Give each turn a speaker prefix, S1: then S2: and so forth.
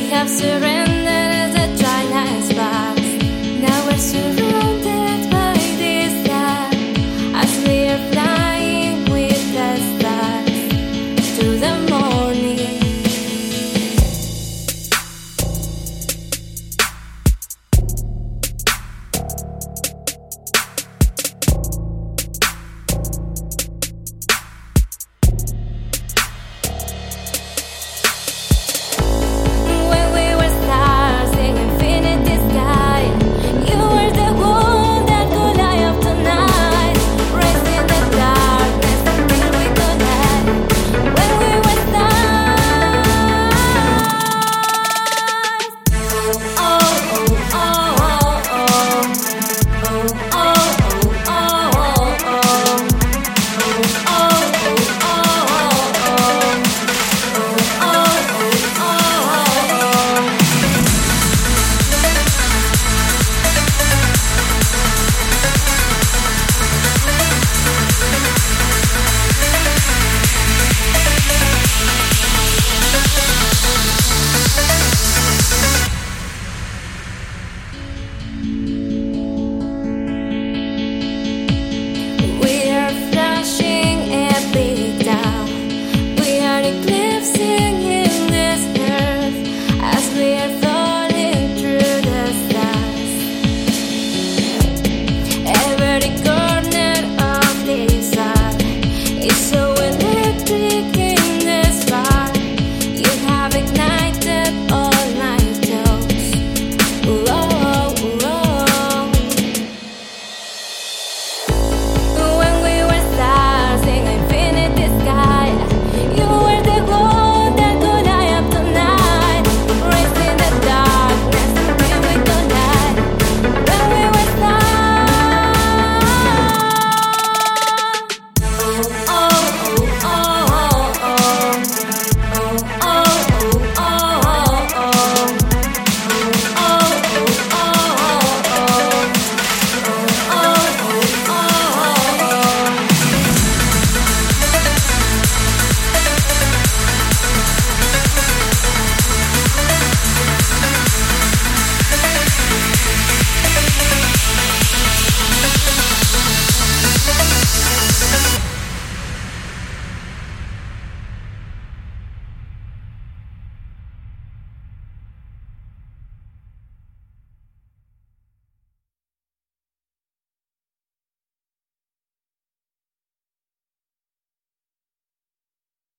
S1: we have surrendered.